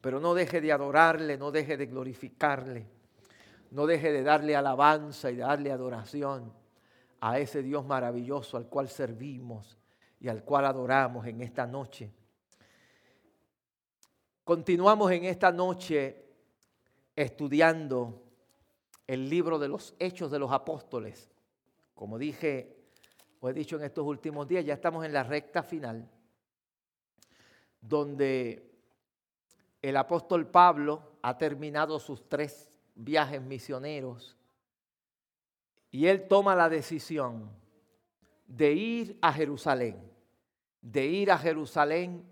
pero no deje de adorarle, no deje de glorificarle, no deje de darle alabanza y de darle adoración a ese Dios maravilloso al cual servimos y al cual adoramos en esta noche. Continuamos en esta noche estudiando el libro de los Hechos de los Apóstoles. Como dije, o he dicho en estos últimos días, ya estamos en la recta final, donde el apóstol Pablo ha terminado sus tres viajes misioneros y él toma la decisión de ir a Jerusalén, de ir a Jerusalén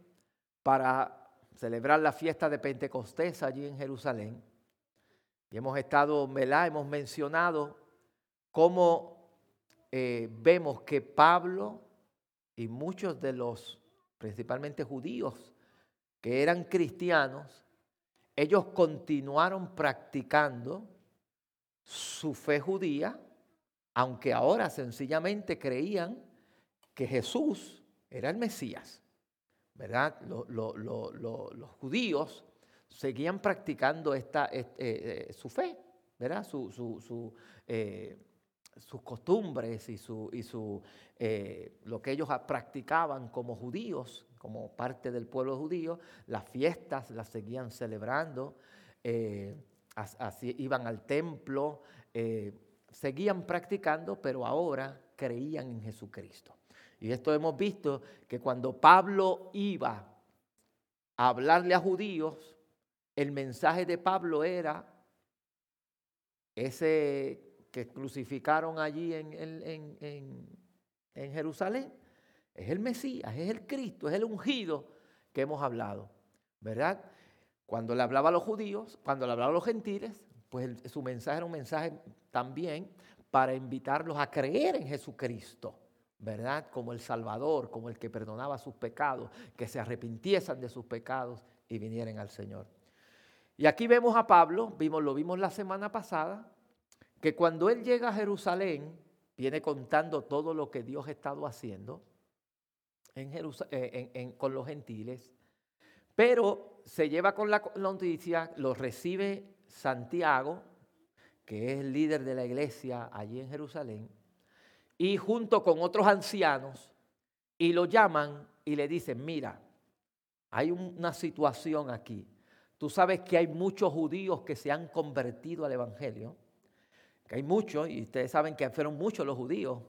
para celebrar la fiesta de Pentecostés allí en Jerusalén. Y hemos estado, ¿verdad? Hemos mencionado cómo eh, vemos que Pablo y muchos de los, principalmente judíos, que eran cristianos, ellos continuaron practicando su fe judía, aunque ahora sencillamente creían que Jesús era el Mesías. ¿Verdad? los judíos seguían practicando esta, eh, eh, su fe, ¿verdad? Eh, sus costumbres y, su, lo que ellos practicaban como judíos, como parte del pueblo judío, las fiestas las seguían celebrando, así, iban al templo, seguían practicando, pero ahora creían en Jesucristo. Y esto hemos visto que cuando Pablo iba a hablarle a judíos, el mensaje de Pablo era ese que crucificaron allí en, Jerusalén. Es el Mesías, es el Cristo, es el ungido que hemos hablado, ¿verdad? Cuando le hablaba a los judíos, cuando le hablaba a los gentiles, pues su mensaje era un mensaje también para invitarlos a creer en Jesucristo, ¿verdad? Como el Salvador, como el que perdonaba sus pecados, que se arrepintiesen de sus pecados y vinieran al Señor. Y aquí vemos a Pablo, vimos, lo vimos la semana pasada, que cuando él llega a Jerusalén, viene contando todo lo que Dios ha estado haciendo eh, con los gentiles, pero se lleva con la noticia, lo recibe Santiago, que es el líder de la iglesia allí en Jerusalén, y junto con otros ancianos, y lo llaman y le dicen, mira, hay una situación aquí Tú sabes que hay muchos judíos que se han convertido al Evangelio, que hay muchos, y ustedes saben que fueron muchos los judíos.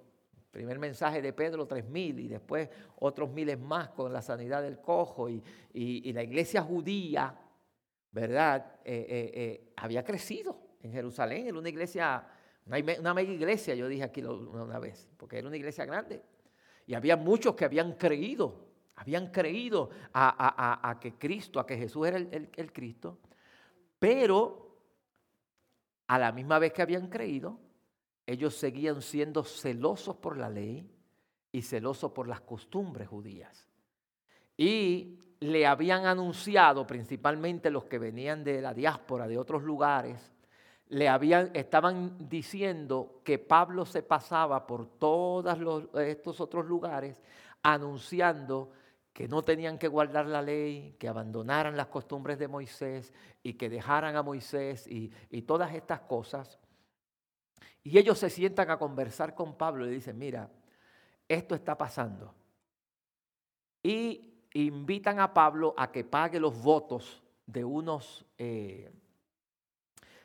Primer mensaje de Pedro, tres mil, y después otros miles más con la sanidad del cojo. Y, la iglesia judía, ¿verdad? Eh, eh, eh, había crecido en Jerusalén, era una iglesia, una, mega iglesia, yo dije aquí una vez, porque era una iglesia grande. Y había muchos que habían creído habían creído a, que Cristo, a que Jesús era el, el Cristo, pero a la misma vez que habían creído, ellos seguían siendo celosos por la ley y celosos por las costumbres judías. Y le habían anunciado, principalmente los que venían de la diáspora, de otros lugares, le habían, estaban diciendo que Pablo se pasaba por todos estos otros lugares anunciando que no tenían que guardar la ley, que abandonaran las costumbres de Moisés y que dejaran a Moisés y, todas estas cosas. Y ellos se sientan a conversar con Pablo y dicen, mira, esto está pasando. Y invitan a Pablo a que pague los votos de unos, eh,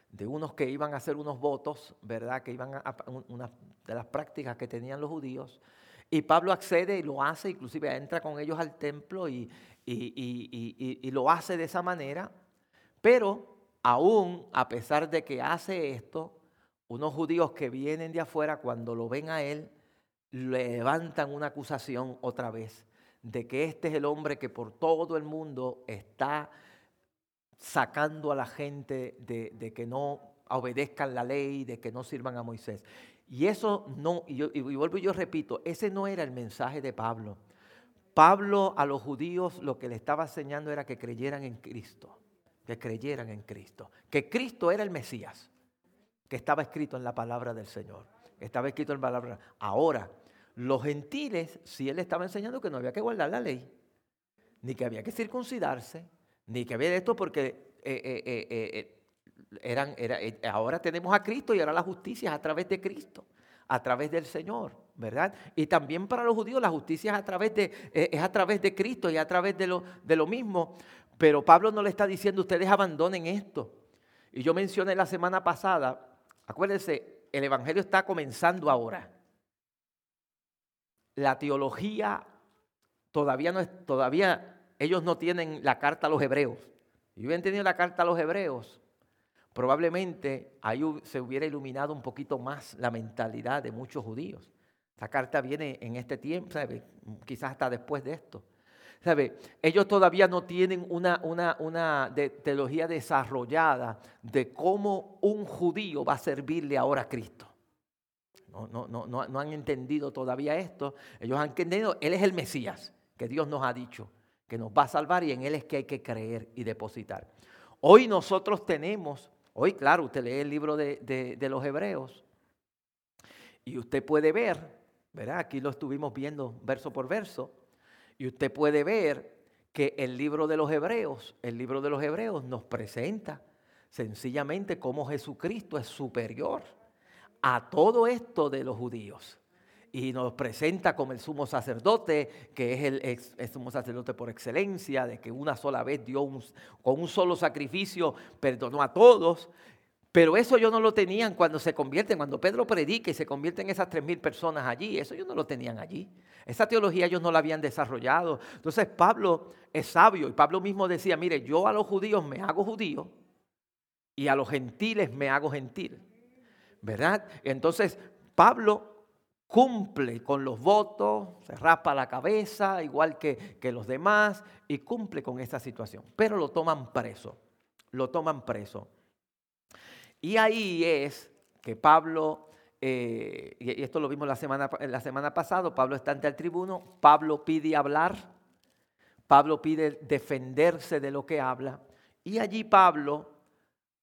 de unos que iban a hacer unos votos, ¿verdad? Que iban a, una de las prácticas que tenían los judíos, y Pablo accede y lo hace, inclusive entra con ellos al templo y, y, lo hace de esa manera. Pero aún a pesar de que hace esto, unos judíos que vienen de afuera, cuando lo ven a él, levantan una acusación otra vez de que este es el hombre que por todo el mundo está sacando a la gente de, que no obedezcan la ley, de que no sirvan a Moisés. Y eso no, y, y vuelvo y yo repito, ese no era el mensaje de Pablo. Pablo a los judíos lo que le estaba enseñando era que creyeran en Cristo, que creyeran en Cristo, que Cristo era el Mesías, estaba escrito en la palabra del Señor, estaba escrito en la palabra. Ahora, los gentiles, si él estaba enseñando que no había que guardar la ley, ni que había que circuncidarse, Ni que ver esto porque eran, ahora tenemos a Cristo y ahora la justicia es a través de Cristo, a través del Señor, ¿verdad? Y también para los judíos la justicia es a través de, es a través de Cristo y a través de lo, de lo mismo. Pero Pablo no le está diciendo ustedes abandonen esto. Y yo mencioné la semana pasada, acuérdense, el Evangelio está comenzando ahora. La teología todavía no es, todavía ellos no tienen la carta a los hebreos. Si hubieran tenido la carta a los hebreos, probablemente ahí se hubiera iluminado un poquito más la mentalidad de muchos judíos. Esta carta viene en este tiempo, quizás hasta después de esto. ¿Sabe? Ellos todavía no tienen una, una, una teología desarrollada de cómo un judío va a servirle ahora a Cristo. No, no, no, no, han entendido todavía esto. Ellos han entendido, Él es el Mesías, que Dios nos ha dicho, que nos va a salvar y en Él es que hay que creer y depositar. Hoy nosotros tenemos, hoy claro, usted lee el libro de, de los Hebreos y usted puede ver, ¿verdad? Aquí lo estuvimos viendo verso por verso y usted puede ver que el libro de los Hebreos, el libro de los Hebreos nos presenta sencillamente cómo Jesucristo es superior a todo esto de los judíos. Y nos presenta como el sumo sacerdote, que es el, sumo sacerdote por excelencia, de que una sola vez dio con un solo sacrificio, perdonó a todos. Pero eso yo no lo tenían cuando se convierten, cuando Pedro predica y se convierten esas tres mil personas allí. Eso ellos no lo tenían allí. Esa teología ellos no la habían desarrollado. Entonces Pablo es sabio y Pablo mismo decía, mire, yo a los judíos me hago judío y a los gentiles me hago gentil. ¿Verdad? Entonces Pablo cumple con los votos, se raspa la cabeza igual que, que los demás y cumple con esa situación. Pero lo toman preso, lo toman preso. Y ahí es que Pablo, eh, y esto lo vimos la semana, la semana pasada, Pablo está ante el tribuno, Pablo pide hablar, Pablo pide defenderse de lo que habla, y allí Pablo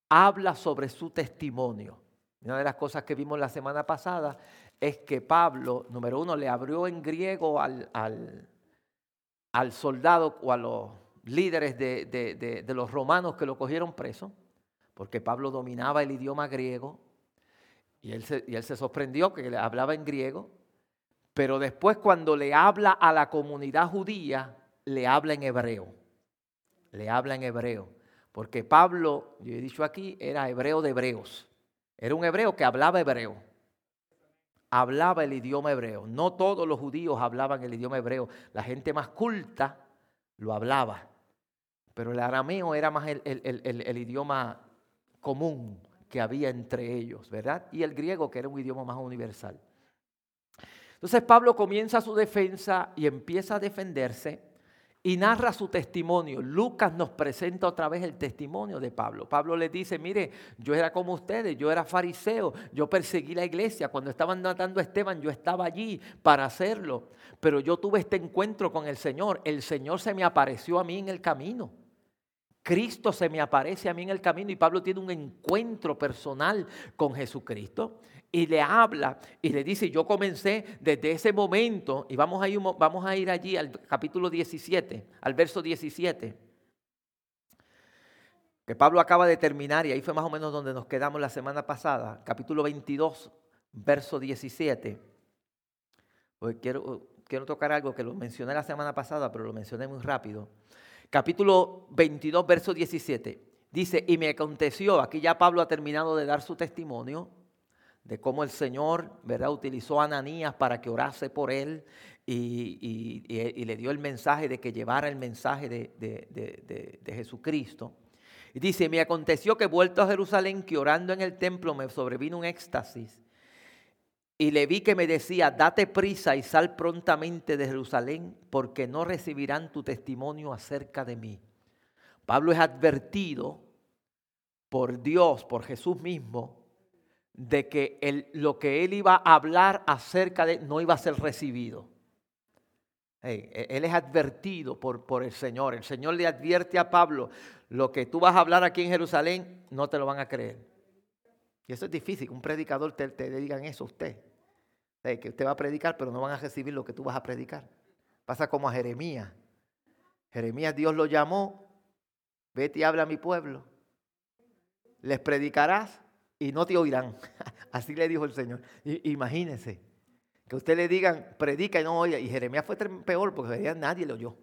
habla sobre su testimonio. Una de las cosas que vimos la semana pasada es que Pablo, número uno, le abrió en griego al, al, soldado o a los líderes de los romanos que lo cogieron preso porque Pablo dominaba el idioma griego y él se, sorprendió que le hablaba en griego, pero después cuando le habla a la comunidad judía, le habla en hebreo, le habla en hebreo, porque Pablo, yo he dicho aquí, era hebreo de hebreos, era un hebreo que hablaba hebreo hablaba el idioma hebreo. No todos los judíos hablaban el idioma hebreo. La gente más culta lo hablaba. Pero el arameo era más el idioma común que había entre ellos, ¿verdad? Y el griego, que era un idioma más universal. Entonces Pablo comienza su defensa y empieza a defenderse y narra su testimonio. Lucas nos presenta otra vez el testimonio de Pablo. Pablo le dice, mire, yo era como ustedes, yo era fariseo, yo perseguí la iglesia. Cuando estaban matando a Esteban, yo estaba allí para hacerlo. Pero yo tuve este encuentro con el Señor. El Señor se me apareció a mí en el camino. Cristo se me aparece a mí en el camino y Pablo tiene un encuentro personal con Jesucristo y le habla y le dice, yo comencé desde ese momento y vamos a ir, allí al capítulo 17, al verso 17, que Pablo acaba de terminar y ahí fue más o menos donde nos quedamos la semana pasada, capítulo 22, verso 17. Porque quiero, quiero tocar algo que lo mencioné la semana pasada, pero lo mencioné muy rápido capítulo 22, verso 17. Dice, y me aconteció, aquí ya Pablo ha terminado de dar su testimonio de cómo el Señor, ¿verdad?, utilizó a Ananías para que orase por él y, le dio el mensaje de que llevara el mensaje de, de Jesucristo. Y dice, me aconteció que vuelto a Jerusalén, que orando en el templo me sobrevino un éxtasis y le vi que me decía, date prisa y sal prontamente de Jerusalén, porque no recibirán tu testimonio acerca de mí. Pablo es advertido por Dios, por Jesús mismo, de que lo que él iba a hablar acerca de no iba a ser recibido. E, él es advertido por, por el Señor. El Señor le advierte a Pablo, lo que tú vas a hablar aquí en Jerusalén, no te lo van a creer. Y eso es difícil, un predicador te, te digan eso a usted que usted va a predicar, pero no van a recibir lo que tú vas a predicar. Pasa como a Jeremías. Jeremías Dios lo llamó vete y habla a mi pueblo. Les predicarás y no te oirán. Así le dijo el Señor. imagínense, que usted le digan, predica y no oye. Y Jeremías fue peor porque nadie lo oyó.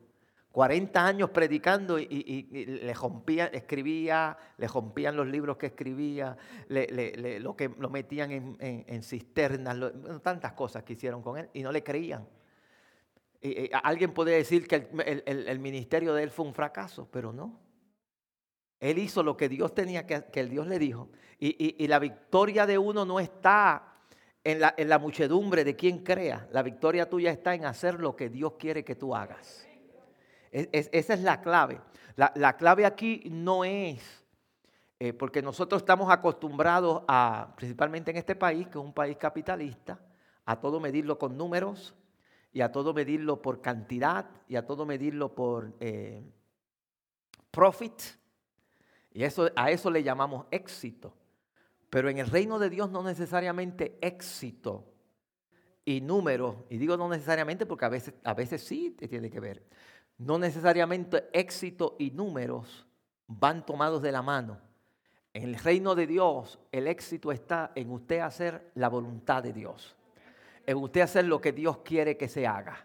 40 años predicando y, le rompían, escribía, le rompían los libros que escribía, lo que lo metían en, cisternas, tantas cosas que hicieron con él y no le creían. Y, alguien puede decir que el, ministerio de él fue un fracaso, pero no. Él hizo lo que Dios tenía que, que el Dios le dijo. Y, la victoria de uno no está en la, en la muchedumbre de quien crea. La victoria tuya está en hacer lo que Dios quiere que tú hagas esa es la clave. La, clave aquí no es, eh, porque nosotros estamos acostumbrados a, principalmente en este país, que es un país capitalista, a todo medirlo con números y a todo medirlo por cantidad y a todo medirlo por eh, profit. Y eso, a eso le llamamos éxito. Pero en el reino de Dios no necesariamente éxito y números, y digo no necesariamente porque a veces, a veces sí tiene que ver, no necesariamente éxito y números van tomados de la mano. En el reino de Dios, el éxito está en usted hacer la voluntad de Dios. En usted hacer lo que Dios quiere que se haga.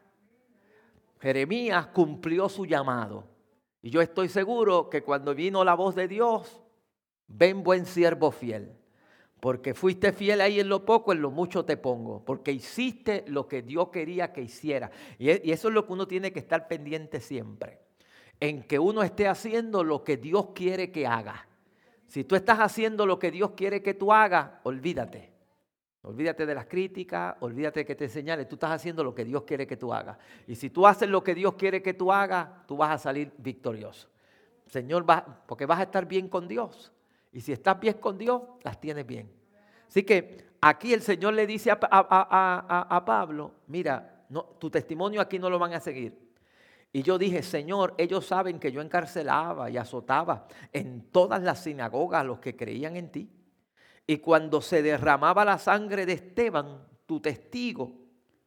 Jeremías cumplió su llamado. Y yo estoy seguro que cuando vino la voz de Dios, ven buen siervo fiel porque fuiste fiel ahí en lo poco, en lo mucho te pongo, porque hiciste lo que Dios quería que hiciera. E, y eso es lo que uno tiene que estar pendiente siempre, en que uno esté haciendo lo que Dios quiere que haga. Si tú estás haciendo lo que Dios quiere que tú hagas, olvídate. Olvídate de las críticas, olvídate que te señales. Tú estás haciendo lo que Dios quiere que tú hagas. Y si tú haces lo que Dios quiere que tú hagas, tú vas a salir victorioso. Señor, porque vas a estar bien con Dios. Y si estás bien con Dios, las tienes bien. Así que aquí el Señor le dice a, Pablo, mira, tu testimonio aquí no lo van a seguir. Y yo dije, Señor, ellos saben que yo encarcelaba y azotaba en todas las sinagogas a los que creían en ti. Y cuando se derramaba la sangre de Esteban, tu testigo,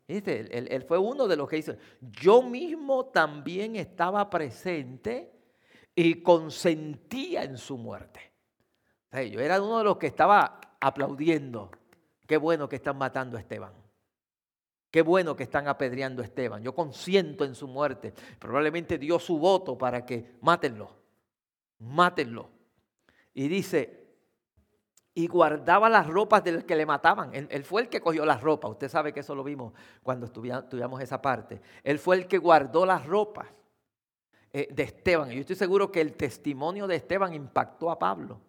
Él, él, fue uno de los que hizo. Yo mismo también estaba presente y consentía en su muerte. Yo era uno de los que estaba aplaudiendo. Qué bueno que están matando a Esteban. Qué bueno que están apedreando a Esteban. Yo consiento en su muerte. Probablemente dio su voto para que mátenlo. Mátenlo. Y dice, y guardaba las ropas del que le mataban. Él, fue el que cogió las ropas. Usted sabe que eso lo vimos cuando estudiamos esa parte. Él fue el que guardó las ropas eh, de Esteban. Y yo estoy seguro que el testimonio de Esteban impactó a Pablo.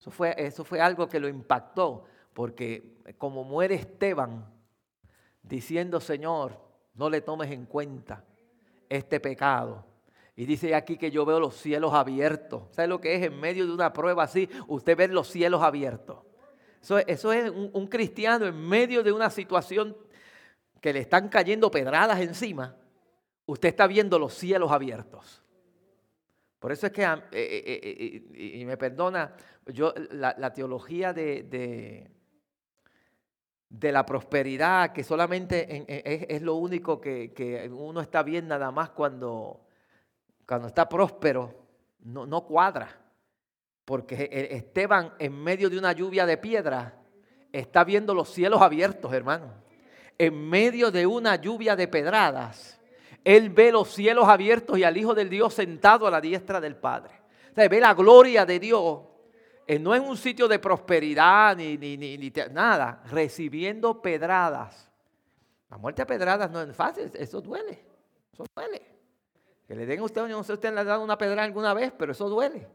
Eso fue, eso fue algo que lo impactó, porque como muere Esteban diciendo, Señor, no le tomes en cuenta este pecado. Y dice aquí que yo veo los cielos abiertos. ¿Sabe lo que es en medio de una prueba así? Usted ve los cielos abiertos. Eso, eso es un, un cristiano en medio de una situación que le están cayendo pedradas encima. Usted está viendo los cielos abiertos. Por eso es que, eh, eh, eh, y me perdona, yo la, teología de, de, la prosperidad, que solamente es, lo único que, uno está bien nada más cuando, cuando está próspero, no, no cuadra. Porque Esteban, en medio de una lluvia de piedra, está viendo los cielos abiertos, hermano. En medio de una lluvia de pedradas él ve los cielos abiertos y al Hijo del Dios sentado a la diestra del Padre. O sea, ve la gloria de Dios. Eh, no en un sitio de prosperidad ni, ni, ni, nada, recibiendo pedradas. La muerte a pedradas no es fácil, eso duele. Eso duele. Que le den a usted, no sé si usted le ha dado una pedrada alguna vez, pero eso duele.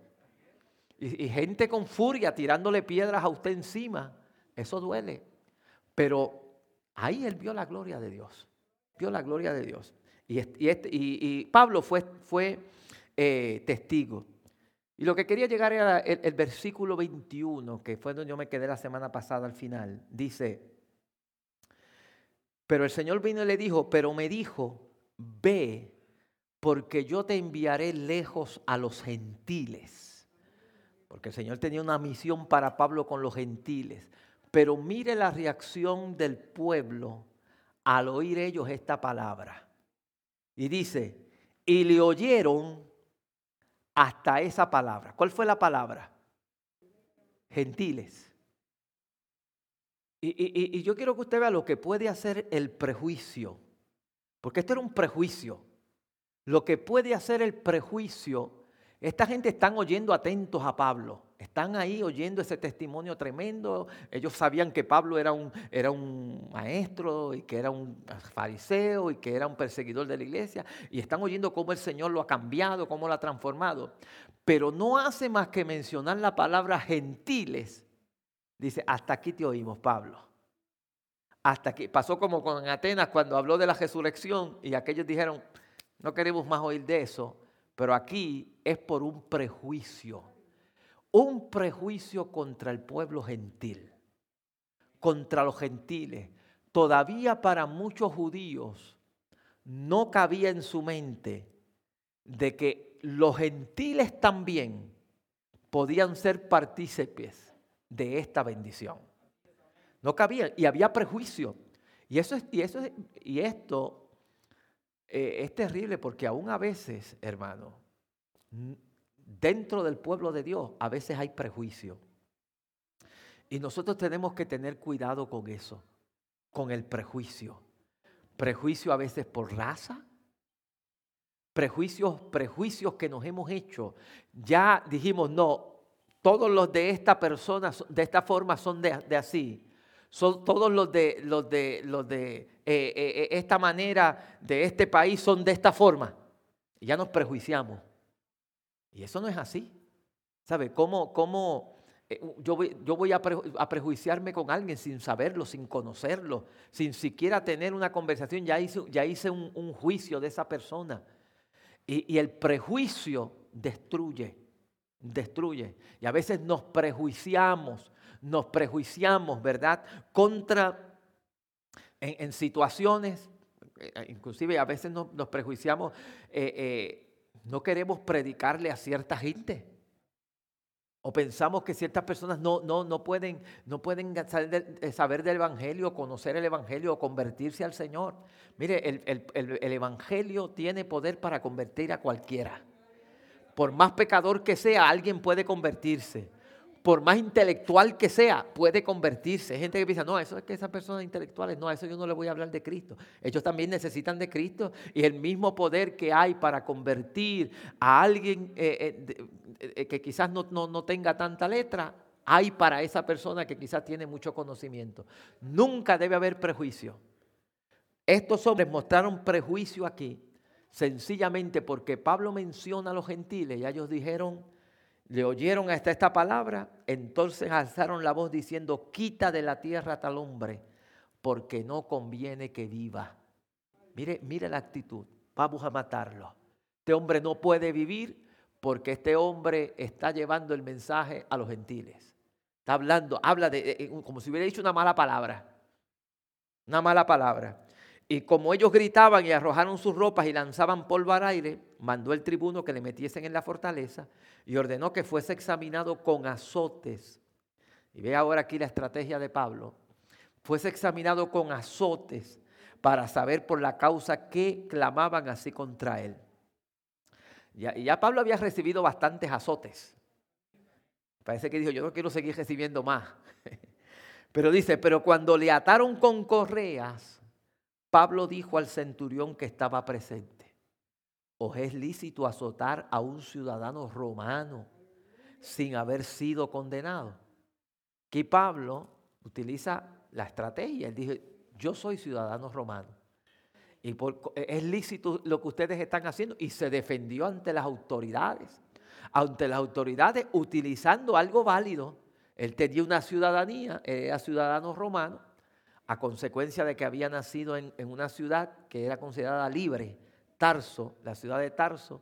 Y gente con furia tirándole piedras a usted encima, eso duele. Pero ahí él vio la gloria de Dios. Vio la gloria de Dios. Y, Pablo fue, eh, testigo. Y lo que quería llegar era el, versículo 21, que fue donde yo me quedé la semana pasada al final. Dice, pero el Señor vino y le dijo, pero me dijo, ve, porque yo te enviaré lejos a los gentiles. Porque el Señor tenía una misión para Pablo con los gentiles. Pero mire la reacción del pueblo al oír ellos esta palabra. Y dice, y le oyeron hasta esa palabra. ¿Cuál fue la palabra? Gentiles. Y, y, yo quiero que usted vea lo que puede hacer el prejuicio, porque esto era un prejuicio. Lo que puede hacer el prejuicio, esta gente están oyendo atentos a Pablo. Están ahí oyendo ese testimonio tremendo. Ellos sabían que Pablo era un, era un maestro y que era un fariseo y que era un perseguidor de la iglesia. Y están oyendo cómo el Señor lo ha cambiado, cómo lo ha transformado. Pero no hace más que mencionar la palabra gentiles. Dice, hasta aquí te oímos, Pablo. Hasta aquí. Pasó como con Atenas cuando habló de la resurrección y aquellos dijeron, no queremos más oír de eso. Pero aquí es por un prejuicio un prejuicio contra el pueblo gentil, contra los gentiles. Todavía para muchos judíos no cabía en su mente de que los gentiles también podían ser partícipes de esta bendición. No cabía y había prejuicio. Y, eso es, y, eso y esto eh, es terrible porque aún a veces, hermano, dentro del pueblo de Dios a veces hay prejuicio. Y nosotros tenemos que tener cuidado con eso, con el prejuicio. Prejuicio a veces por raza, prejuicios, prejuicios que nos hemos hecho. Ya dijimos, no, todos los de esta persona, de esta forma son de, así. Son, todos los de, los de, los de eh, eh, eh, esta manera, de este país, son de esta forma. Ya nos prejuiciamos. Y eso no es así. ¿Sabe? ¿Cómo, eh, yo voy, yo voy a, prejuiciarme con alguien sin saberlo, sin conocerlo, sin siquiera tener una conversación? Ya hice, ya hice un, juicio de esa persona. Y, el prejuicio destruye, destruye. Y a veces nos prejuiciamos, nos prejuiciamos, ¿verdad? Contra, en, situaciones, eh, inclusive a veces nos, prejuiciamos. Eh, no queremos predicarle a cierta gente. O pensamos que ciertas personas no, no, no pueden, no pueden eh, saber del Evangelio, conocer el Evangelio o convertirse al Señor. Mire, el, el Evangelio tiene poder para convertir a cualquiera. Por más pecador que sea, alguien puede convertirse por más intelectual que sea, puede convertirse. Hay gente que piensa, no, eso es que esas personas intelectuales, no, a eso yo no le voy a hablar de Cristo. Ellos también necesitan de Cristo y el mismo poder que hay para convertir a alguien eh, eh, eh, que quizás no, no tenga tanta letra, hay para esa persona que quizás tiene mucho conocimiento. Nunca debe haber prejuicio. Estos hombres mostraron prejuicio aquí, sencillamente porque Pablo menciona a los gentiles y ellos dijeron, le oyeron hasta esta palabra, entonces alzaron la voz diciendo, quita de la tierra tal hombre, porque no conviene que viva. Mire, mire la actitud, vamos a matarlo. Este hombre no puede vivir porque este hombre está llevando el mensaje a los gentiles. Está hablando, habla de, como si hubiera dicho una mala palabra. Una mala palabra. Y como ellos gritaban y arrojaron sus ropas y lanzaban polvo al aire, mandó el tribuno que le metiesen en la fortaleza y ordenó que fuese examinado con azotes. Y ve ahora aquí la estrategia de Pablo. Fuese examinado con azotes para saber por la causa que clamaban así contra él. Ya, y ya Pablo había recibido bastantes azotes. Parece que dijo, yo no quiero seguir recibiendo más. Pero dice, pero cuando le ataron con correas, Pablo dijo al centurión que estaba presente, ¿os es lícito azotar a un ciudadano romano sin haber sido condenado? Que Pablo utiliza la estrategia, él dice, yo soy ciudadano romano. Y es lícito lo que ustedes están haciendo. Y se defendió ante las autoridades. Ante las autoridades utilizando algo válido. Él tenía una ciudadanía, era ciudadano romano a consecuencia de que había nacido en, una ciudad que era considerada libre, Tarso, la ciudad de Tarso,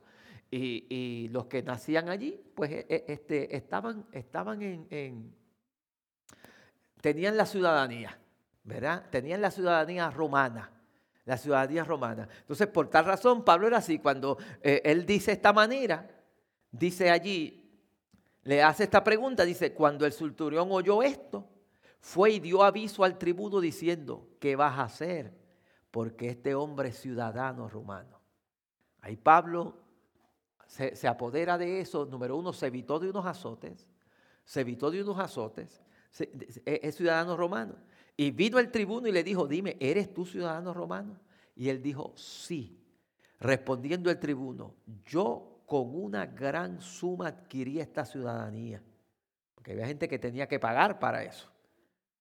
y, los que nacían allí, pues e, e, este, estaban, estaban en, tenían la ciudadanía, ¿verdad? Tenían la ciudadanía romana, la ciudadanía romana. Entonces, por tal razón, Pablo era así, cuando eh, él dice esta manera, dice allí, le hace esta pregunta, dice, cuando el sulturión oyó esto, fue y dio aviso al tribuno diciendo, ¿qué vas a hacer? Porque este hombre es ciudadano romano. Ahí Pablo se, apodera de eso, número uno, se evitó de unos azotes, se evitó de unos azotes, e, es ciudadano romano. Y vino el tribuno y le dijo, dime, ¿eres tú ciudadano romano? Y él dijo, sí. Respondiendo el tribuno, yo con una gran suma adquirí esta ciudadanía. Porque había gente que tenía que pagar para eso.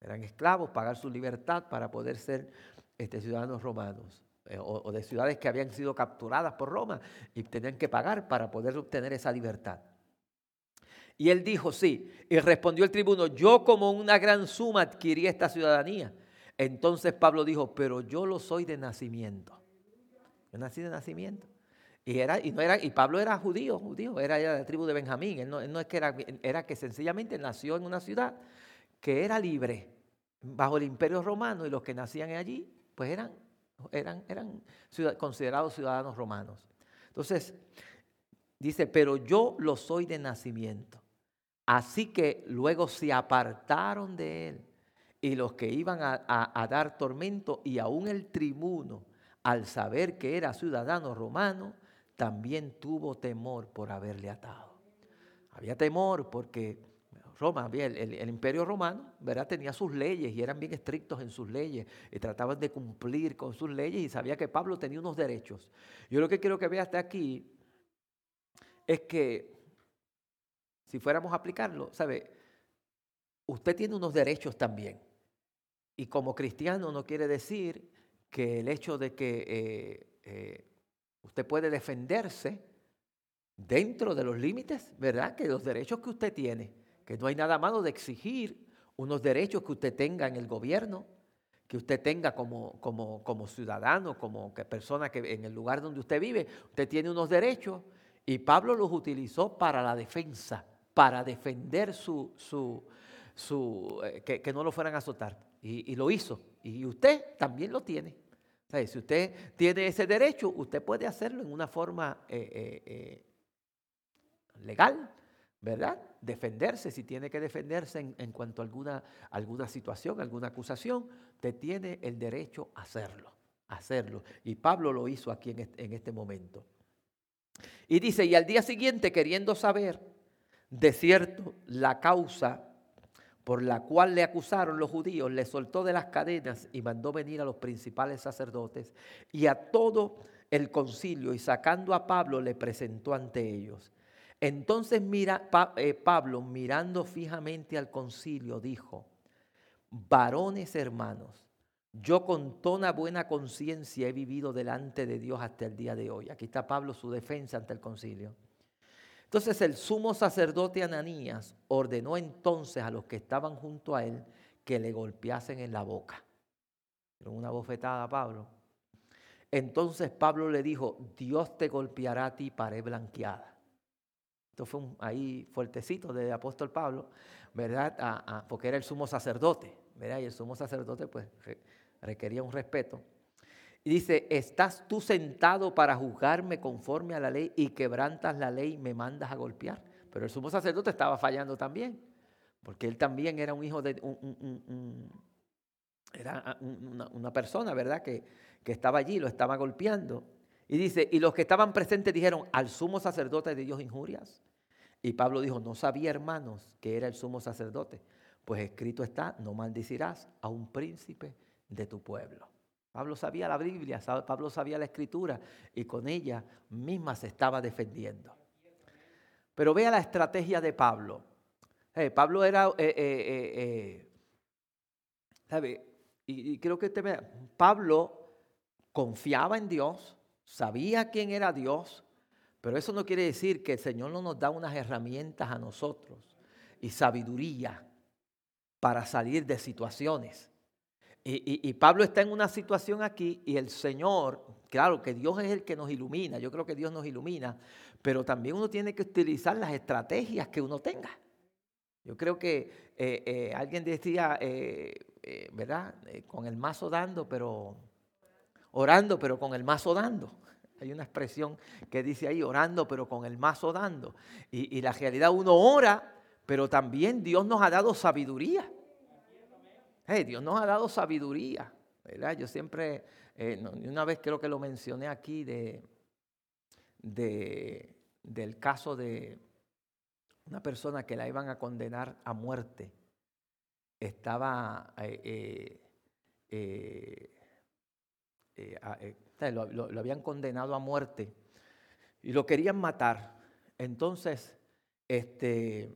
Eran esclavos, pagar su libertad para poder ser este, ciudadanos romanos. Eh, o, de ciudades que habían sido capturadas por Roma y tenían que pagar para poder obtener esa libertad. Y él dijo, sí. Y respondió el tribuno, yo como una gran suma adquirí esta ciudadanía. Entonces Pablo dijo, pero yo lo soy de nacimiento. Yo nací de nacimiento. Y, era, y, no era, y Pablo era judío, judío, era de la tribu de Benjamín. Él no, es que era, era que sencillamente nació en una ciudad que era libre bajo el imperio romano y los que nacían allí pues eran eran, eran considerados ciudadanos romanos. Entonces, dice, pero yo lo soy de nacimiento. Así que luego se apartaron de él y los que iban a, dar tormento y aún el tribuno, al saber que era ciudadano romano, también tuvo temor por haberle atado. Había temor porque Roma, el, el, imperio romano, ¿verdad? Tenía sus leyes y eran bien estrictos en sus leyes y trataban de cumplir con sus leyes y sabía que Pablo tenía unos derechos. Yo lo que quiero que vea hasta aquí es que si fuéramos a aplicarlo, ¿sabe? Usted tiene unos derechos también. Y como cristiano no quiere decir que el hecho de que eh, eh, usted puede defenderse dentro de los límites, ¿verdad? Que los derechos que usted tiene que no hay nada malo de exigir unos derechos que usted tenga en el gobierno, que usted tenga como, como, como ciudadano, como que persona que en el lugar donde usted vive, usted tiene unos derechos y Pablo los utilizó para la defensa, para defender su, su, su eh, que, no lo fueran a azotar. Y, lo hizo. Y usted también lo tiene. si usted tiene ese derecho, usted puede hacerlo en una forma eh, eh, legal, ¿verdad? Defenderse, si tiene que defenderse en, cuanto a alguna, alguna situación, alguna acusación, te tiene el derecho a hacerlo, hacerlo. Y Pablo lo hizo aquí en este, en este momento. Y dice, y al día siguiente, queriendo saber de cierto la causa por la cual le acusaron los judíos, le soltó de las cadenas y mandó venir a los principales sacerdotes y a todo el concilio y sacando a Pablo le presentó ante ellos. Entonces eh, Pablo, mirando fijamente al concilio, dijo, varones hermanos, yo con toda buena conciencia he vivido delante de Dios hasta el día de hoy. Aquí está Pablo, su defensa ante el concilio. Entonces el sumo sacerdote Ananías ordenó entonces a los que estaban junto a él que le golpeasen en la boca. Una bofetada a Pablo. Entonces Pablo le dijo, Dios te golpeará a ti, pared blanqueada. Esto fue ahí fuertecito del apóstol Pablo, ¿verdad? porque era el sumo sacerdote, ¿verdad? Y el sumo sacerdote pues requería un respeto. Y dice, ¿estás tú sentado para juzgarme conforme a la ley y quebrantas la ley y me mandas a golpear? Pero el sumo sacerdote estaba fallando también, porque él también era un hijo de... Un, era una, una, persona, ¿verdad? Que, que estaba allí, lo estaba golpeando. Y dice, y los que estaban presentes dijeron, al sumo sacerdote de Dios injurias. Y Pablo dijo, no sabía, hermanos, que era el sumo sacerdote. Pues escrito está, no maldicirás a un príncipe de tu pueblo. Pablo sabía la Biblia, Pablo sabía la escritura y con ella misma se estaba defendiendo. Pero vea la estrategia de Pablo. Eh, Pablo era, eh, eh, ¿sabe? Y, creo que usted Pablo confiaba en Dios, sabía quién era Dios, pero eso no quiere decir que el Señor no nos da unas herramientas a nosotros y sabiduría para salir de situaciones. Y, Pablo está en una situación aquí y el Señor, claro que Dios es el que nos ilumina, yo creo que Dios nos ilumina, pero también uno tiene que utilizar las estrategias que uno tenga. Yo creo que eh, eh, alguien decía, eh, ¿verdad? con el mazo dando, pero orando, pero con el mazo dando. Hay una expresión que dice ahí, orando, pero con el mazo dando. Y, la realidad, uno ora, pero también Dios nos ha dado sabiduría. Dios nos ha dado sabiduría. ¿verdad? Yo siempre, eh, una vez creo que lo mencioné aquí de, de del caso de una persona que la iban a condenar a muerte. Estaba, eh, eh, eh, lo, lo habían condenado a muerte y lo querían matar. Entonces, este,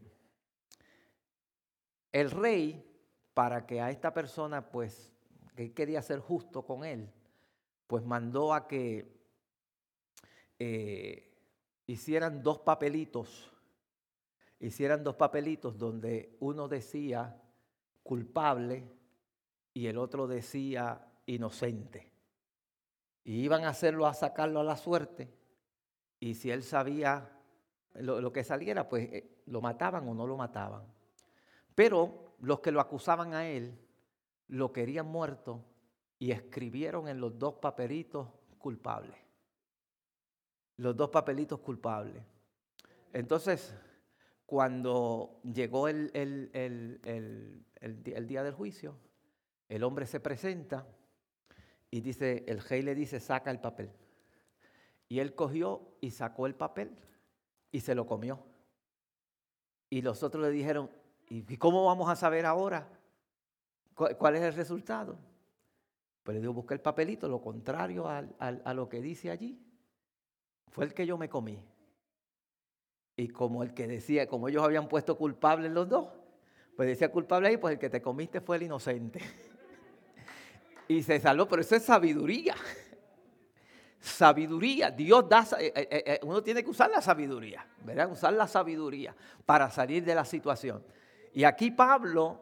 el rey, para que a esta persona, pues, que quería ser justo con él, pues mandó a que eh, hicieran dos papelitos, hicieran dos papelitos donde uno decía culpable y el otro decía inocente. Y iban a hacerlo a sacarlo a la suerte. Y si él sabía lo, que saliera, pues eh, lo mataban o no lo mataban. Pero los que lo acusaban a él lo querían muerto y escribieron en los dos papelitos culpables. Los dos papelitos culpables. Entonces, cuando llegó el, el, día del juicio, el hombre se presenta y dice, el rey le dice, saca el papel. Y él cogió y sacó el papel y se lo comió. Y los otros le dijeron, ¿y cómo vamos a saber ahora cuál es el resultado? Pues le digo, busca el papelito, lo contrario a lo que dice allí. Fue el que yo me comí. Y como el que decía, como ellos habían puesto culpables los dos, pues decía culpable ahí, pues el que te comiste fue el inocente. y se salvó, pero eso es sabiduría. Sabiduría, Dios da, eh, eh, eh, uno tiene que usar la sabiduría, ¿verdad? Usar la sabiduría para salir de la situación. Y aquí Pablo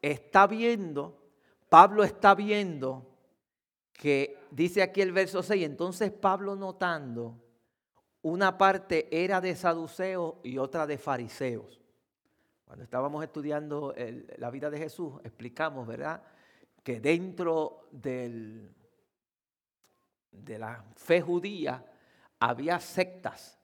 está viendo, Pablo está viendo que dice aquí el verso 6, entonces Pablo notando, una parte era de saduceos y otra de fariseos. Cuando estábamos estudiando la vida de Jesús, explicamos, ¿verdad? Que dentro del, de la fe judía había sectas.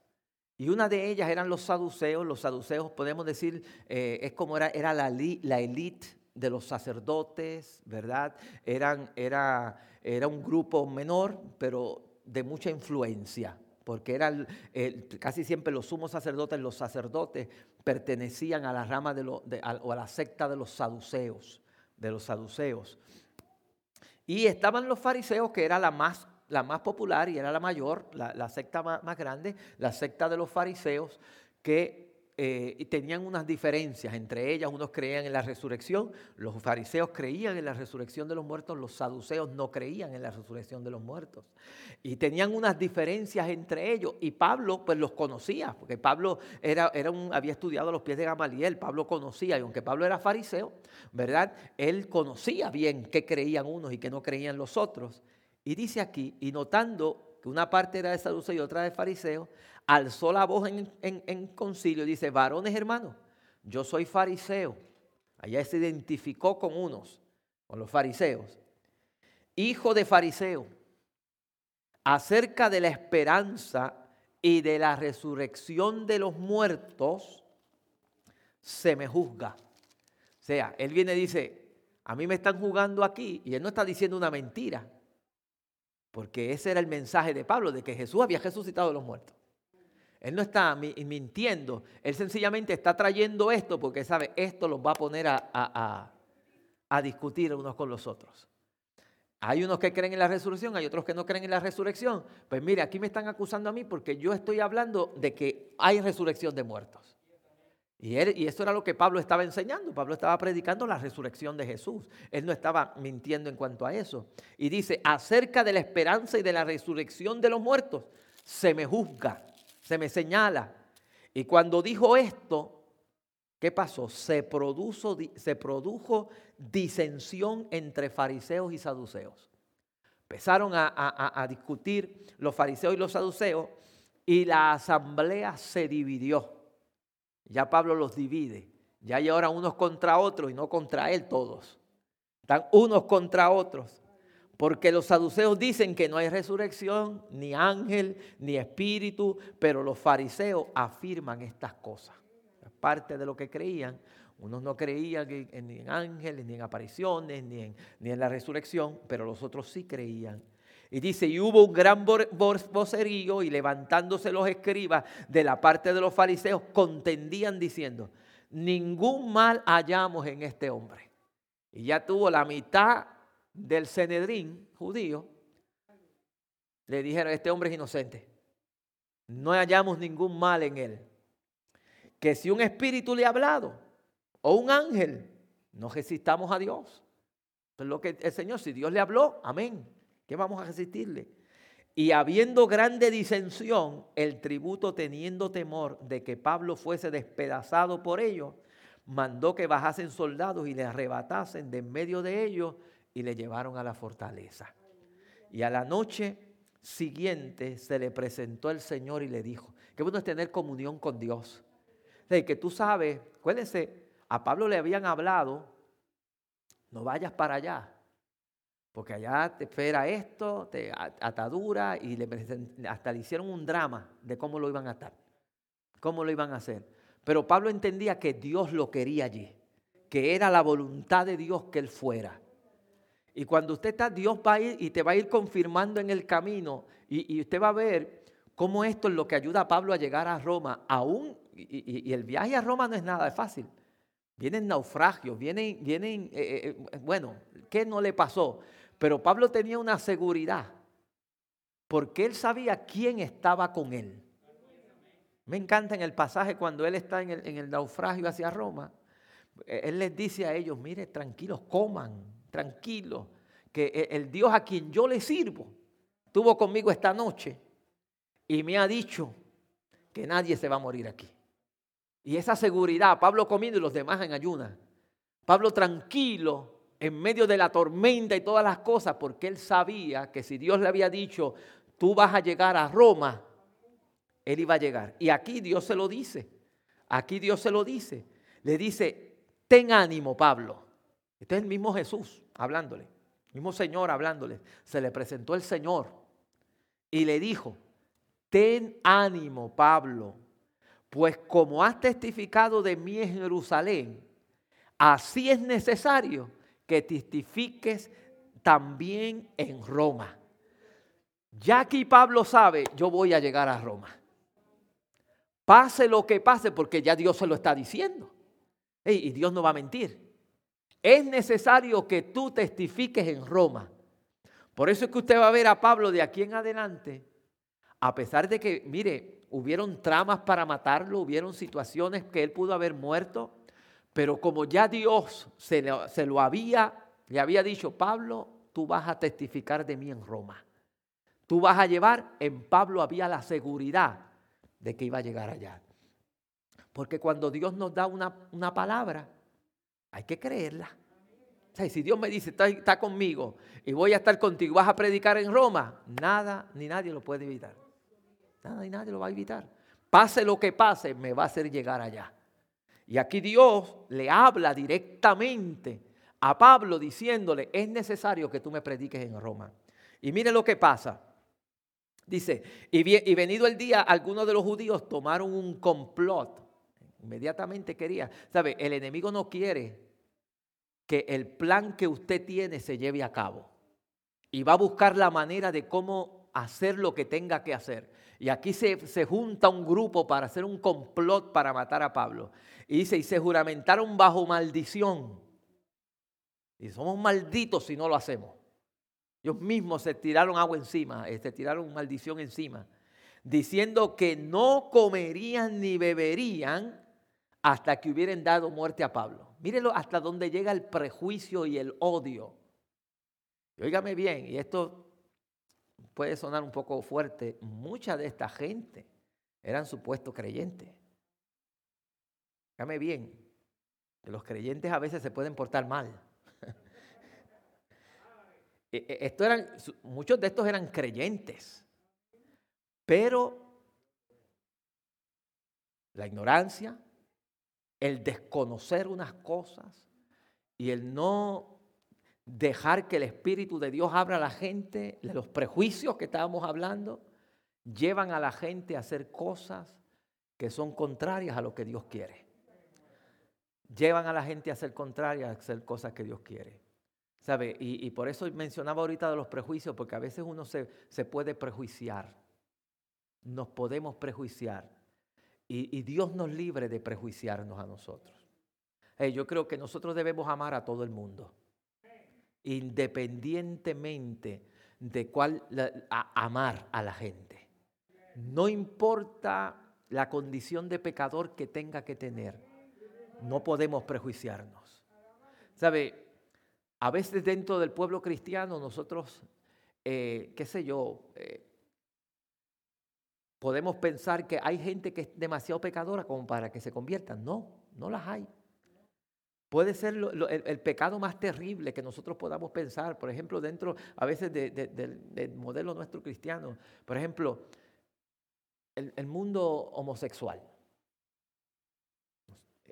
Y una de ellas eran los saduceos. Los saduceos, podemos decir, eh, es como era, era la, la élite de los sacerdotes, ¿verdad? Eran, era, era un grupo menor, pero de mucha influencia, porque eran casi siempre los sumos sacerdotes, los sacerdotes pertenecían a la rama de, o a la secta de los saduceos, de los saduceos. Y estaban los fariseos, que era la más, la más popular y era la mayor, la, secta más grande, la secta de los fariseos, que eh, tenían unas diferencias entre ellas. Unos creían en la resurrección, los fariseos creían en la resurrección de los muertos, los saduceos no creían en la resurrección de los muertos. Y tenían unas diferencias entre ellos. Y Pablo pues los conocía, porque Pablo era, era un, había estudiado los pies de Gamaliel, Pablo conocía, y aunque Pablo era fariseo, ¿verdad? Él conocía bien qué creían unos y qué no creían los otros. Y dice aquí, y notando una parte era de saduceo y otra de fariseo, alzó la voz en, concilio y dice, varones hermanos, yo soy fariseo. Allá se identificó con unos, con los fariseos. Hijo de fariseo, acerca de la esperanza y de la resurrección de los muertos, se me juzga. O sea, él viene y dice, a mí me están jugando aquí, y él no está diciendo una mentira, porque ese era el mensaje de Pablo, de que Jesús había resucitado de los muertos. Él no está mintiendo, él sencillamente está trayendo esto porque sabe, esto los va a poner a, discutir unos con los otros. Hay unos que creen en la resurrección, hay otros que no creen en la resurrección. Pues mire, aquí me están acusando a mí porque yo estoy hablando de que hay resurrección de muertos. Y, él, y eso era lo que Pablo estaba enseñando. Pablo estaba predicando la resurrección de Jesús. Él no estaba mintiendo en cuanto a eso. Y dice, acerca de la esperanza y de la resurrección de los muertos, se me juzga se me señala. Y cuando dijo esto, ¿qué pasó? Se, produjo, se produjo disensión entre fariseos y saduceos. Empezaron a, discutir los fariseos y los saduceos y la asamblea se dividió. Ya Pablo los divide. Ya hay ahora unos contra otros y no contra él todos. Están unos contra otros. Porque los saduceos dicen que no hay resurrección, ni ángel, ni espíritu, pero los fariseos afirman estas cosas. parte de lo que creían. Unos no creían ni en ángeles, ni en apariciones, ni en, ni en la resurrección, pero los otros sí creían. Y dice, y hubo un gran vocerío y levantándose los escribas de la parte de los fariseos, contendían diciendo, ningún mal hallamos en este hombre. Y ya tuvo la mitad del Cenedrín judío, le dijeron, este hombre es inocente. No hallamos ningún mal en él. Que si un espíritu le ha hablado o un ángel, no resistamos a Dios. Es lo que el Señor, si Dios le habló, amén. ¿Qué vamos a resistirle? Y habiendo grande disensión, el tributo teniendo temor de que Pablo fuese despedazado por ellos, mandó que bajasen soldados y le arrebatasen de en medio de ellos y le llevaron a la fortaleza. Y a la noche siguiente se le presentó el Señor y le dijo, qué bueno es tener comunión con Dios. De que tú sabes, acuérdense, a Pablo le habían hablado, no vayas para allá, porque allá te espera esto, atadura y le hasta le hicieron un drama de cómo lo iban a atar, cómo lo iban a hacer. Pero Pablo entendía que Dios lo quería allí, que era la voluntad de Dios que él fuera. Y cuando usted está, Dios va a ir y te va a ir confirmando en el camino y, usted va a ver cómo esto es lo que ayuda a Pablo a llegar a Roma, aún, y, el viaje a Roma no es nada fácil. Vienen naufragios, vienen, vienen eh, eh, eh, bueno, ¿qué no le pasó? Pero Pablo tenía una seguridad, porque él sabía quién estaba con él. Me encanta en el pasaje cuando él está en el, naufragio hacia Roma, eh, él les dice a ellos, mire, tranquilos, coman, tranquilos, que e, el Dios a quien yo le sirvo estuvo conmigo esta noche y me ha dicho que nadie se va a morir aquí. Y esa seguridad, Pablo comiendo y los demás en ayuna. Pablo tranquilo, en medio de la tormenta y todas las cosas, porque él sabía que si Dios le había dicho, tú vas a llegar a Roma, él iba a llegar. Y aquí Dios se lo dice, aquí Dios se lo dice. Le dice, ten ánimo, Pablo. Este es el mismo Jesús hablándole, el mismo Señor hablándole. Se le presentó el Señor y le dijo, ten ánimo, Pablo, pues como has testificado de mí en Jerusalén, así es necesario que testifiques también en Roma. Ya aquí Pablo sabe, yo voy a llegar a Roma. Pase lo que pase, porque ya Dios se lo está diciendo. y Dios no va a mentir. Es necesario que tú testifiques en Roma. Por eso es que usted va a ver a Pablo de aquí en adelante, a pesar de que, mire, hubieron tramas para matarlo, hubieron situaciones que él pudo haber muerto, pero como ya Dios se, lo había, le había dicho, Pablo, tú vas a testificar de mí en Roma. Tú vas a llevar, en Pablo había la seguridad de que iba a llegar allá. Porque cuando Dios nos da una, una palabra, hay que creerla. O sea, si Dios me dice, está, conmigo y voy a estar contigo, vas a predicar en Roma, nada ni nadie lo puede evitar. Nada ni nadie lo va a evitar. Pase lo que pase, me va a hacer llegar allá. Y aquí Dios le habla directamente a Pablo diciéndole, es necesario que tú me prediques en Roma. Y mire lo que pasa. Dice, y, venido el día, algunos de los judíos tomaron un complot. Inmediatamente quería, ¿sabe? El enemigo no quiere que el plan que usted tiene se lleve a cabo. Y va a buscar la manera de cómo hacer lo que tenga que hacer. Y aquí se, se junta un grupo para hacer un complot para matar a Pablo. Y dice, y se juramentaron bajo maldición. Y somos malditos si no lo hacemos. Ellos mismos se tiraron agua encima, eh, se tiraron maldición encima, diciendo que no comerían ni beberían hasta que hubieran dado muerte a Pablo. Mírenlo hasta dónde llega el prejuicio y el odio. Y óigame bien, y esto puede sonar un poco fuerte, mucha de esta gente eran supuestos creyentes. Dígame bien, que los creyentes a veces se pueden portar mal. E, e, esto eran, muchos de estos eran creyentes, pero la ignorancia, el desconocer unas cosas y el no dejar que el Espíritu de Dios abra a la gente, los prejuicios que estábamos hablando, llevan a la gente a hacer cosas que son contrarias a lo que Dios quiere llevan a la gente a ser contraria, a hacer cosas que Dios quiere. ¿Sabe? Y, por eso mencionaba ahorita de los prejuicios, porque a veces uno se, se puede prejuiciar. Nos podemos prejuiciar. Y, Dios nos libre de prejuiciarnos a nosotros. yo creo que nosotros debemos amar a todo el mundo, independientemente de cuál amar a la gente. No importa la condición de pecador que tenga que tener, no podemos prejuiciarnos. ¿Sabe? A veces dentro del pueblo cristiano nosotros, eh, qué sé yo, eh, podemos pensar que hay gente que es demasiado pecadora como para que se conviertan. No, no las hay. Puede ser el, pecado más terrible que nosotros podamos pensar, por ejemplo, dentro a veces del modelo nuestro cristiano. Por ejemplo, el mundo homosexual.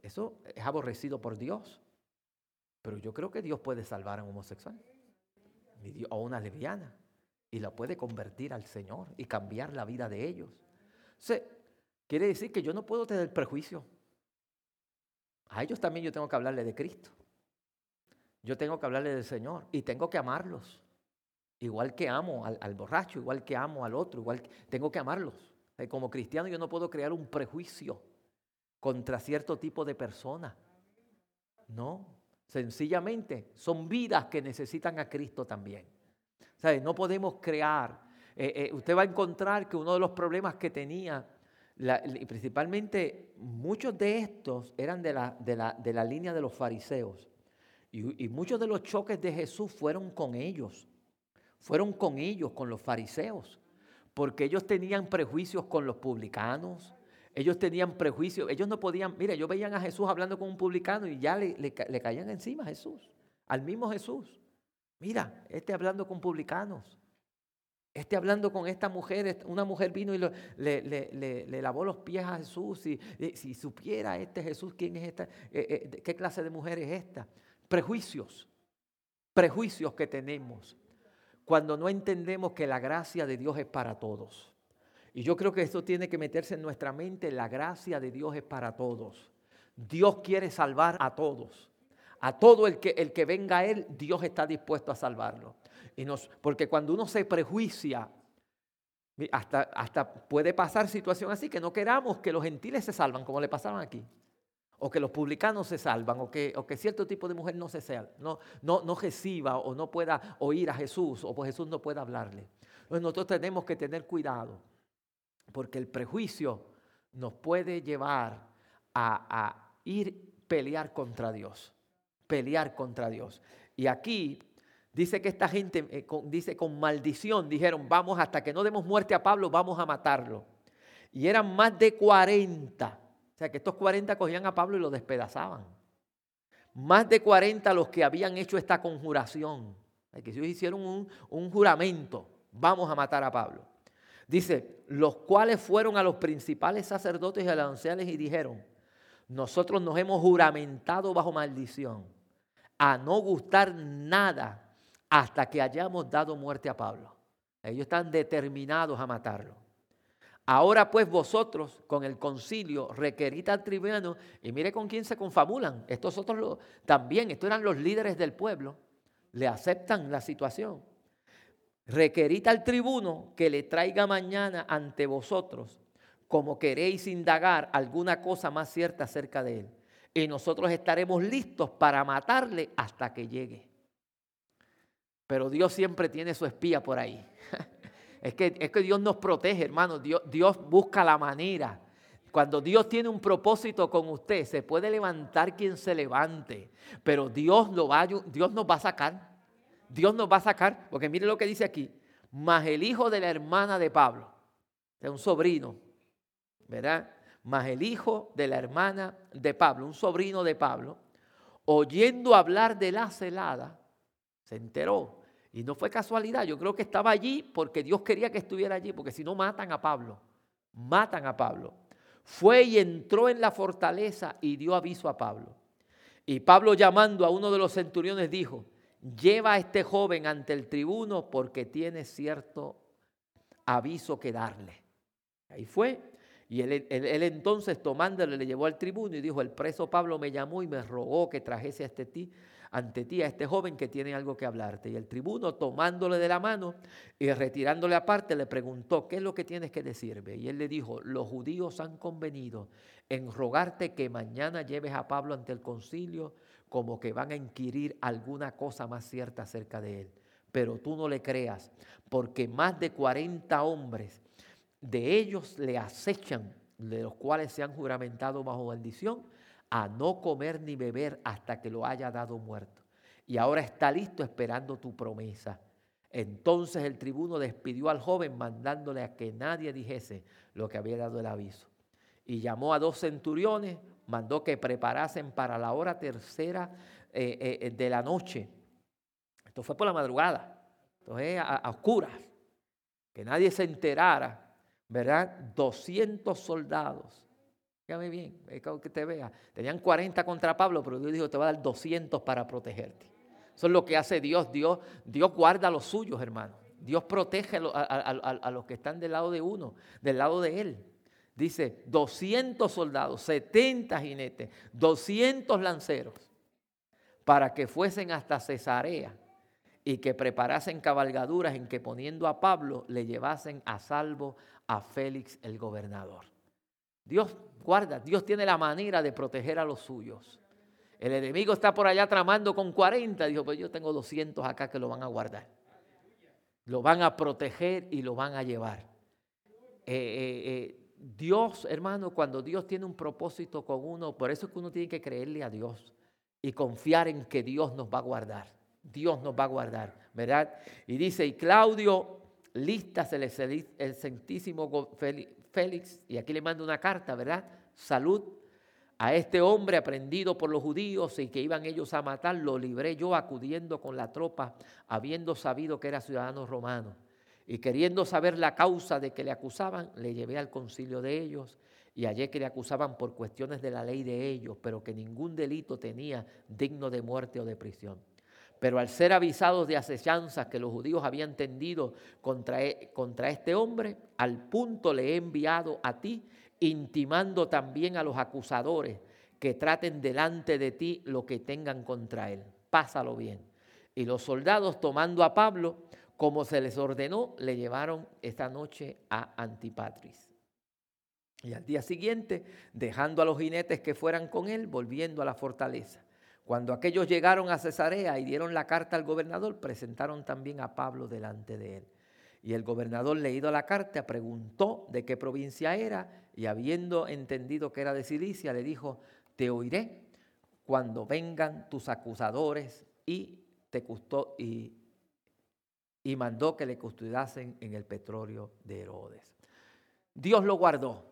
Eso es aborrecido por Dios. Pero yo creo que Dios puede salvar a un homosexual o a una lesbiana y la puede convertir al Señor y cambiar la vida de ellos. O quiere decir que yo no puedo tener prejuicio. A ellos también yo tengo que hablarle de Cristo. Yo tengo que hablarle del Señor y tengo que amarlos. Igual que amo al, borracho, igual que amo al otro, igual que, tengo que amarlos. Como cristiano yo no puedo crear un prejuicio contra cierto tipo de persona. No, Sencillamente son vidas que necesitan a Cristo también. No podemos crear. Eh, eh, usted va a encontrar que uno de los problemas que tenía, y principalmente muchos de estos eran de la, de la, de la línea de los fariseos. Y, muchos de los choques de Jesús fueron con ellos. Fueron con ellos, con los fariseos. Porque ellos tenían prejuicios con los publicanos, ellos tenían prejuicios, ellos no podían, mira, ellos veían a Jesús hablando con un publicano y ya le, caían encima a Jesús, al mismo Jesús. Mira, este hablando con publicanos, este hablando con esta mujer, una mujer vino y le, lavó los pies a Jesús. Y, si supiera este Jesús quién es esta, eh, eh, qué clase de mujer es esta. Prejuicios, prejuicios que tenemos cuando no entendemos que la gracia de Dios es para todos. Y yo creo que esto tiene que meterse en nuestra mente. La gracia de Dios es para todos. Dios quiere salvar a todos. A todo el que, el que venga a Él, Dios está dispuesto a salvarlo. Y nos, porque cuando uno se prejuicia, hasta, hasta puede pasar situación así, que no queramos que los gentiles se salvan, como le pasaban aquí. O que los publicanos se salvan, o que, o que cierto tipo de mujer no se sea, no, no, no reciba o no pueda oír a Jesús, o pues Jesús no pueda hablarle. Entonces nosotros tenemos que tener cuidado porque el prejuicio nos puede llevar a, ir pelear contra Dios, pelear contra Dios. Y aquí dice que esta gente, eh, dice con maldición, dijeron, vamos hasta que no demos muerte a Pablo, vamos a matarlo. Y eran más de 40. O sea que estos 40 cogían a Pablo y lo despedazaban. Más de 40 los que habían hecho esta conjuración. Que ellos hicieron un, un juramento, vamos a matar a Pablo. Dice, los cuales fueron a los principales sacerdotes y a los ancianos y dijeron, nosotros nos hemos juramentado bajo maldición a no gustar nada hasta que hayamos dado muerte a Pablo. Ellos están determinados a matarlo. Ahora pues vosotros con el concilio requerid al tribunal y mire con quién se confabulan. Estos otros también, estos eran los líderes del pueblo, le aceptan la situación requerid al tribuno que le traiga mañana ante vosotros, como queréis indagar alguna cosa más cierta acerca de él. Y nosotros estaremos listos para matarle hasta que llegue. Pero Dios siempre tiene su espía por ahí. Es que, es que Dios nos protege, hermano. Dios, Dios busca la manera. Cuando Dios tiene un propósito con usted, se puede levantar quien se levante, pero Dios, lo va, Dios nos va a sacar. Dios nos va a sacar, porque mire lo que dice aquí, más el hijo de la hermana de Pablo, de un sobrino, ¿verdad? Más el hijo de la hermana de Pablo, un sobrino de Pablo, oyendo hablar de la celada, se enteró. Y no fue casualidad, yo creo que estaba allí porque Dios quería que estuviera allí, porque si no matan a Pablo, matan a Pablo. Fue y entró en la fortaleza y dio aviso a Pablo. Y Pablo llamando a uno de los centuriones dijo, lleva a este joven ante el tribuno porque tiene cierto aviso que darle. Ahí fue. Y él, entonces tomándole le llevó al tribuno y dijo, el preso Pablo me llamó y me rogó que trajese ante ti, ante ti a este joven que tiene algo que hablarte. Y el tribuno tomándole de la mano y retirándole aparte le preguntó, ¿qué es lo que tienes que decirme? Y él le dijo, los judíos han convenido en rogarte que mañana lleves a Pablo ante el concilio como que van a inquirir alguna cosa más cierta acerca de él. Pero tú no le creas, porque más de 40 hombres de ellos le acechan, de los cuales se han juramentado bajo maldición, a no comer ni beber hasta que lo haya dado muerto. Y ahora está listo esperando tu promesa. Entonces el tribuno despidió al joven mandándole a que nadie dijese lo que había dado el aviso. Y llamó a dos centuriones, mandó que preparasen para la hora tercera eh, eh, de la noche. Esto fue por la madrugada, entonces a, a oscuras, que nadie se enterara ¿verdad? 200 soldados. Fíjame bien, que te vea. Tenían 40 contra Pablo, pero Dios dijo, te va a dar 200 para protegerte. Eso es lo que hace Dios. Dios, Dios guarda a los suyos, hermano. Dios protege a, los que están del lado de uno, del lado de Él. Dice 200 soldados, 70 jinetes, 200 lanceros, para que fuesen hasta Cesarea y que preparasen cabalgaduras en que poniendo a Pablo le llevasen a salvo a Félix el gobernador. Dios guarda, Dios tiene la manera de proteger a los suyos. El enemigo está por allá tramando con 40. Dijo, pues yo tengo 200 acá que lo van a guardar. Lo van a proteger y lo van a llevar. Eh, eh, eh, Dios, hermano, cuando Dios tiene un propósito con uno, por eso es que uno tiene que creerle a Dios y confiar en que Dios nos va a guardar. Dios nos va a guardar, ¿verdad? Y dice, y Claudio listas el excelentísimo Félix, y aquí le mando una carta, ¿verdad? Salud a este hombre aprendido por los judíos y que iban ellos a matar, lo libré yo acudiendo con la tropa, habiendo sabido que era ciudadano romano. Y queriendo saber la causa de que le acusaban, le llevé al concilio de ellos y hallé que le acusaban por cuestiones de la ley de ellos, pero que ningún delito tenía digno de muerte o de prisión. Pero al ser avisados de asechanzas que los judíos habían tendido contra, e, contra este hombre, al punto le he enviado a ti, intimando también a los acusadores que traten delante de ti lo que tengan contra él. Pásalo bien. Y los soldados, tomando a Pablo, como se les ordenó, le llevaron esta noche a Antipatris. Y al día siguiente, dejando a los jinetes que fueran con él, volviendo a la fortaleza. Cuando aquellos llegaron a Cesarea y dieron la carta al gobernador, presentaron también a Pablo delante de él. Y el gobernador, leído la carta, preguntó de qué provincia era y habiendo entendido que era de Cilicia, le dijo, te oiré cuando vengan tus acusadores y te y mandó que le custodiasen en el petróleo de Herodes. Dios lo guardó,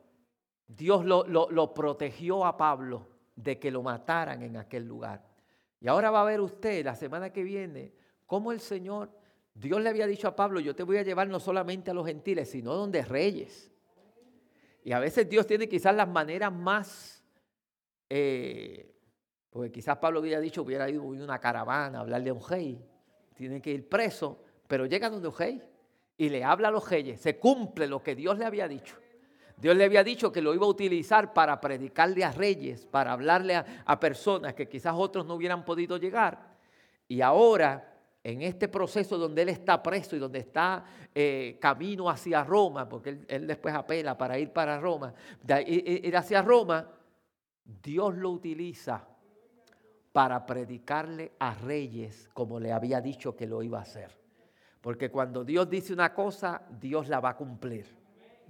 Dios lo, lo protegió a Pablo de que lo mataran en aquel lugar. Y ahora va a ver usted la semana que viene cómo el Señor, Dios le había dicho a Pablo, yo te voy a llevar no solamente a los gentiles, sino donde reyes. Y a veces Dios tiene quizás las maneras más, eh, porque quizás Pablo hubiera dicho, hubiera ido a una caravana a hablarle a un rey, tiene que ir preso, pero llega donde un rey y le habla a los reyes, se cumple lo que Dios le había dicho. Dios le había dicho que lo iba a utilizar para predicarle a reyes, para hablarle a, personas que quizás otros no hubieran podido llegar. Y ahora, en este proceso donde él está preso y donde está eh, camino hacia Roma, porque él, después apela para ir para Roma, ir hacia Roma, Dios lo utiliza para predicarle a reyes como le había dicho que lo iba a hacer. Porque cuando Dios dice una cosa, Dios la va a cumplir.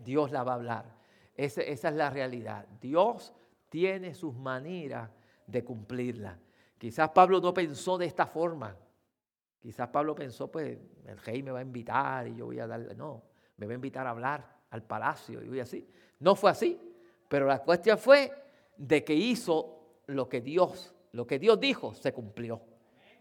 Dios la va a hablar. Esa, es la realidad. Dios tiene sus maneras de cumplirla. Quizás Pablo no pensó de esta forma. Quizás Pablo pensó, pues el rey me va a invitar y yo voy a darle, no, me va a invitar a hablar al palacio y voy así. No fue así, pero la cuestión fue de que hizo lo que Dios, lo que Dios dijo, se cumplió.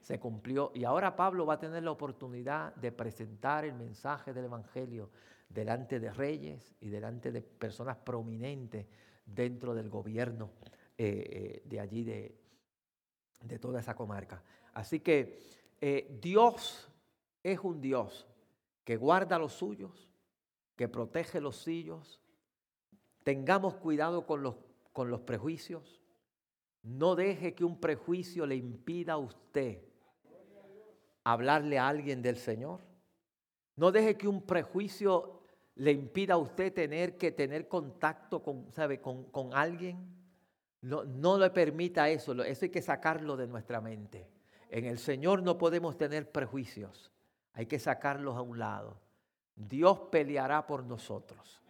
Se cumplió. Y ahora Pablo va a tener la oportunidad de presentar el mensaje del Evangelio delante de reyes y delante de personas prominentes dentro del gobierno eh, eh, de allí, de, de, toda esa comarca. Así que eh, Dios es un Dios que guarda los suyos, que protege los suyos, tengamos cuidado con los, con los prejuicios. No deje que un prejuicio le impida a usted hablarle a alguien del Señor. No deje que un prejuicio le impida a usted tener que tener contacto con, ¿sabe? con, con alguien. No, no le permita eso, eso hay que sacarlo de nuestra mente. En el Señor no podemos tener prejuicios, hay que sacarlos a un lado. Dios peleará por nosotros.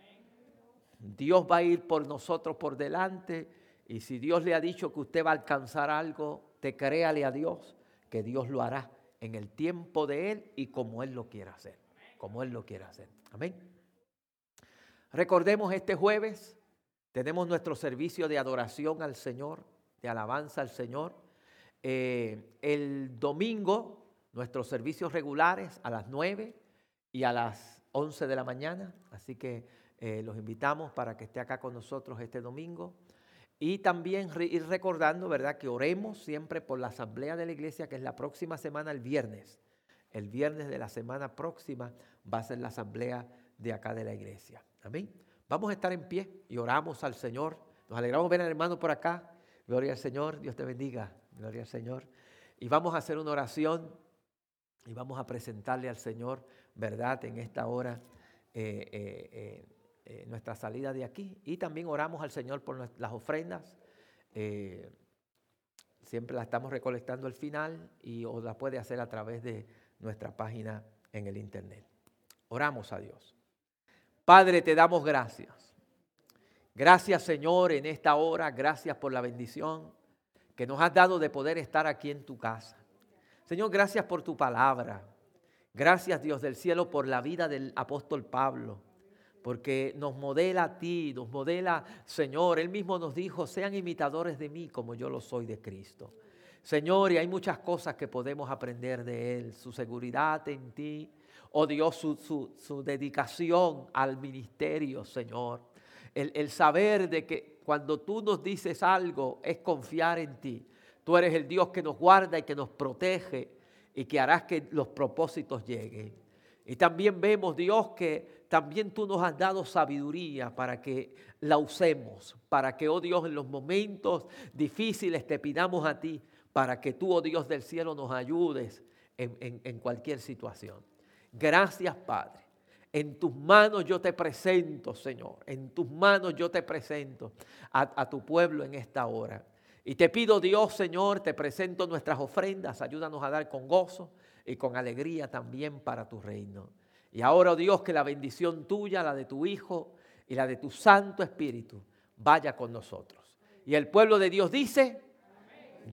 Dios va a ir por nosotros por delante y si Dios le ha dicho que usted va a alcanzar algo, te créale a Dios que Dios lo hará en el tiempo de Él y como Él lo quiera hacer. Como Él lo quiera hacer. Amén. Recordemos este jueves tenemos nuestro servicio de adoración al Señor, de alabanza al Señor. Eh, el domingo, nuestros servicios regulares a las 9 y a las 11 de la mañana. Así que eh, los invitamos para que esté acá con nosotros este domingo. Y también ir recordando, ¿verdad?, que oremos siempre por la asamblea de la iglesia, que es la próxima semana, el viernes. El viernes de la semana próxima va a ser la asamblea de acá de la iglesia. Amén. Vamos a estar en pie y oramos al Señor. Nos alegramos ver al hermano por acá. Gloria al Señor. Dios te bendiga. Gloria al Señor. Y vamos a hacer una oración y vamos a presentarle al Señor, ¿verdad? En esta hora eh, eh, eh, nuestra salida de aquí. Y también oramos al Señor por las ofrendas. siempre las estamos recolectando al final y os las puede hacer a través de nuestra página en el internet. Oramos a Dios. Padre, te damos gracias. Gracias Señor en esta hora, gracias por la bendición que nos has dado de poder estar aquí en tu casa. Señor, gracias por tu palabra. Gracias Dios del cielo por la vida del apóstol Pablo, porque nos modela a ti, nos modela, Señor, él mismo nos dijo, sean imitadores de mí como yo lo soy de Cristo. Señor, y hay muchas cosas que podemos aprender de él, su seguridad en ti, oh Dios, su, dedicación al ministerio, Señor. El, el saber de que cuando tú nos dices algo es confiar en ti. Tú eres el Dios que nos guarda y que nos protege y que harás que los propósitos lleguen. Y también vemos, Dios, que también tú nos has dado sabiduría para que la usemos, para que, oh Dios, en los momentos difíciles te pidamos a ti, para que tú, oh Dios del cielo, nos ayudes en cualquier situación. Gracias, Padre. En tus manos yo te presento, Señor. En tus manos yo te presento a, tu pueblo en esta hora. Y te pido, Dios, Señor, te presento nuestras ofrendas. Ayúdanos a dar con gozo y con alegría también para tu reino. Y ahora, oh Dios, que la bendición tuya, la de tu Hijo y la de tu Santo Espíritu vaya con nosotros. Y el pueblo de Dios dice,